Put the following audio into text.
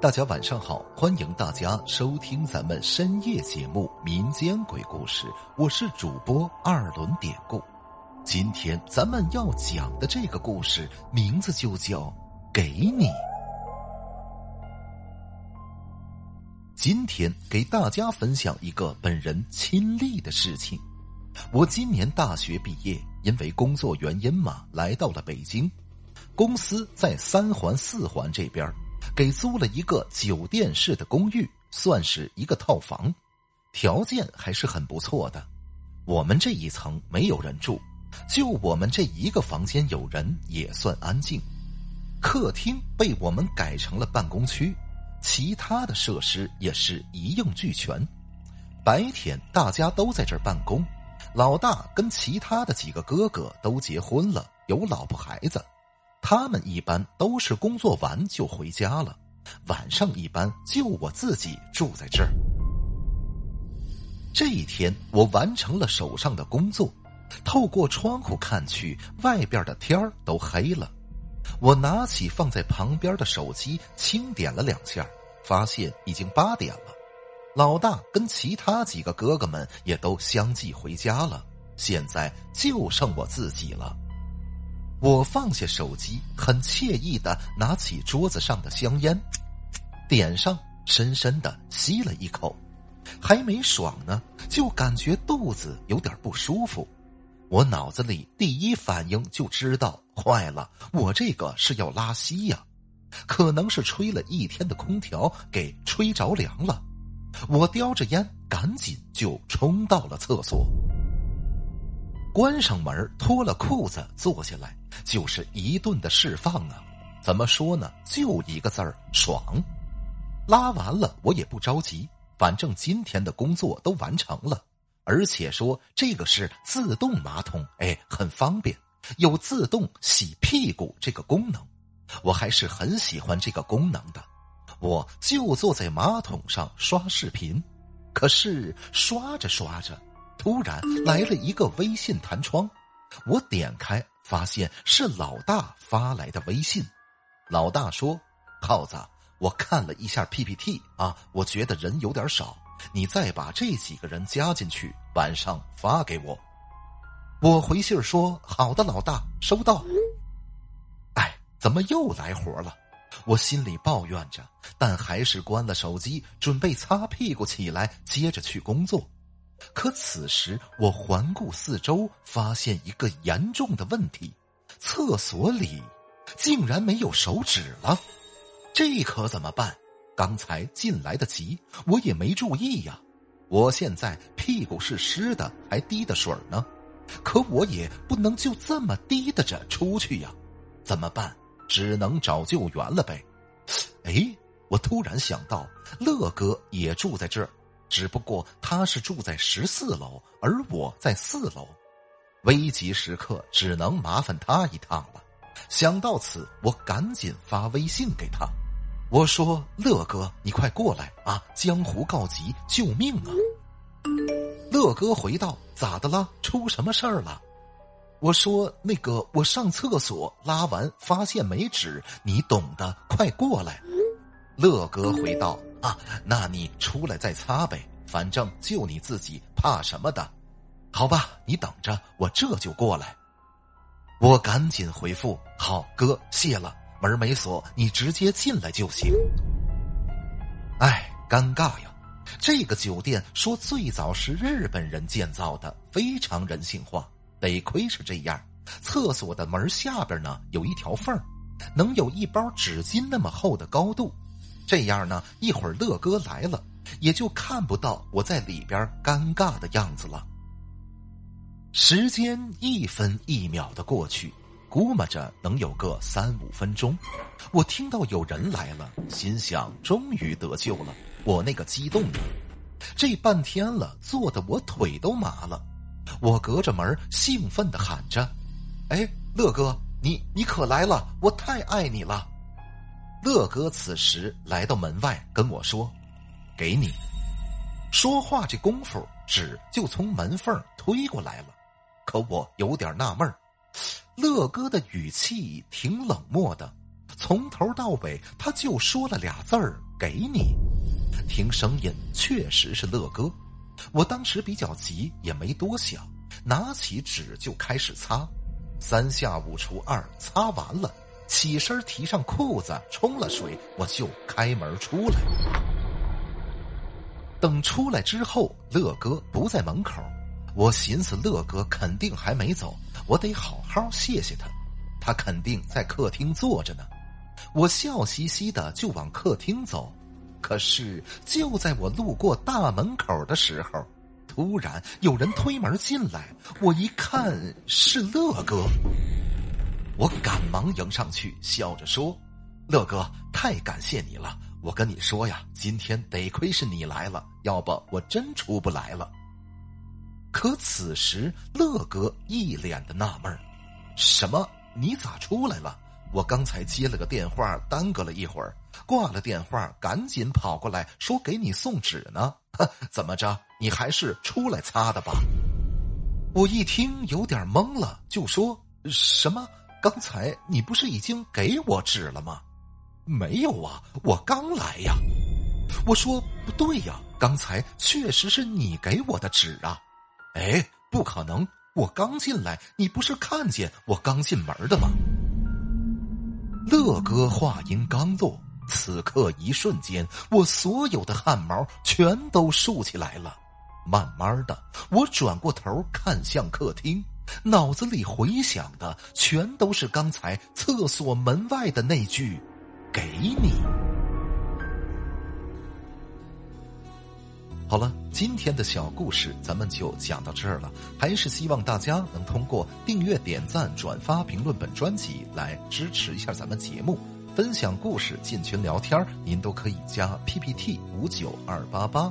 大家晚上好，欢迎大家收听咱们深夜节目《民间鬼故事》，我是主播二轮典故。今天咱们要讲的这个故事名字就叫《给你》。今天给大家分享一个本人亲历的事情。我今年大学毕业，因为工作原因嘛，来到了北京，公司在三环、四环这边。给租了一个酒店式的公寓，算是一个套房，条件还是很不错的。我们这一层没有人住，就我们这一个房间有人，也算安静。客厅被我们改成了办公区，其他的设施也是一应俱全。白天大家都在这儿办公，老大跟其他的几个哥哥都结婚了，有老婆孩子。他们一般都是工作完就回家了，晚上一般就我自己住在这儿。这一天，我完成了手上的工作，透过窗户看去，外边的天儿都黑了。我拿起放在旁边的手机，轻点了两下，发现已经八点了。老大跟其他几个哥哥们也都相继回家了，现在就剩我自己了。我放下手机，很惬意的拿起桌子上的香烟，点上，深深的吸了一口，还没爽呢，就感觉肚子有点不舒服。我脑子里第一反应就知道坏了，我这个是要拉稀呀，可能是吹了一天的空调给吹着凉了。我叼着烟，赶紧就冲到了厕所。关上门，脱了裤子，坐下来，就是一顿的释放啊！怎么说呢？就一个字儿：爽。拉完了，我也不着急，反正今天的工作都完成了，而且说这个是自动马桶，哎，很方便，有自动洗屁股这个功能，我还是很喜欢这个功能的。我就坐在马桶上刷视频，可是刷着刷着。突然来了一个微信弹窗，我点开发现是老大发来的微信。老大说：“耗子，我看了一下 PPT 啊，我觉得人有点少，你再把这几个人加进去，晚上发给我。”我回信说：“好的，老大，收到。”哎，怎么又来活了？我心里抱怨着，但还是关了手机，准备擦屁股起来，接着去工作。可此时，我环顾四周，发现一个严重的问题：厕所里竟然没有手纸了。这可怎么办？刚才进来的急，我也没注意呀。我现在屁股是湿的，还滴的水呢。可我也不能就这么滴的着出去呀。怎么办？只能找救援了呗。哎，我突然想到，乐哥也住在这儿。只不过他是住在十四楼，而我在四楼，危急时刻只能麻烦他一趟了。想到此，我赶紧发微信给他，我说：“乐哥，你快过来啊！江湖告急，救命啊！”乐哥回道：“咋的了？出什么事儿了？”我说：“那个，我上厕所拉完发现没纸，你懂的，快过来。”乐哥回道。啊，那你出来再擦呗，反正就你自己，怕什么的？好吧，你等着，我这就过来。我赶紧回复：好哥，谢了。门没锁，你直接进来就行。哎，尴尬呀！这个酒店说最早是日本人建造的，非常人性化。得亏是这样，厕所的门下边呢有一条缝能有一包纸巾那么厚的高度。这样呢，一会儿乐哥来了，也就看不到我在里边尴尬的样子了。时间一分一秒的过去，估摸着能有个三五分钟，我听到有人来了，心想终于得救了。我那个激动的，这半天了，坐的我腿都麻了。我隔着门兴奋的喊着：“哎，乐哥，你你可来了，我太爱你了。”乐哥此时来到门外跟我说：“给你。”说话这功夫，纸就从门缝推过来了。可我有点纳闷乐哥的语气挺冷漠的，从头到尾他就说了俩字儿：“给你。”听声音确实是乐哥。我当时比较急，也没多想，拿起纸就开始擦。三下五除二，擦完了，起身提上裤子，冲了水，我就开门出来。等出来之后，乐哥不在门口，我寻思乐哥肯定还没走，我得好好谢谢他。他肯定在客厅坐着呢。我笑嘻嘻的就往客厅走，可是就在我路过大门口的时候。突然有人推门进来，我一看是乐哥，我赶忙迎上去，笑着说：“乐哥，太感谢你了！我跟你说呀，今天得亏是你来了，要不我真出不来了。”可此时乐哥一脸的纳闷什么？你咋出来了？我刚才接了个电话，耽搁了一会儿，挂了电话，赶紧跑过来，说给你送纸呢。怎么着？你还是出来擦的吧？我一听有点懵了，就说：“什么？刚才你不是已经给我纸了吗？”“没有啊，我刚来呀。”我说：“不对呀，刚才确实是你给我的纸啊。”“哎，不可能！我刚进来，你不是看见我刚进门的吗？”乐哥话音刚落。此刻一瞬间，我所有的汗毛全都竖起来了。慢慢的，我转过头看向客厅，脑子里回想的全都是刚才厕所门外的那句“给你”。好了，今天的小故事咱们就讲到这儿了。还是希望大家能通过订阅、点赞、转发、评论本专辑来支持一下咱们节目。分享故事、进群聊天您都可以加 PPT 五九二八八。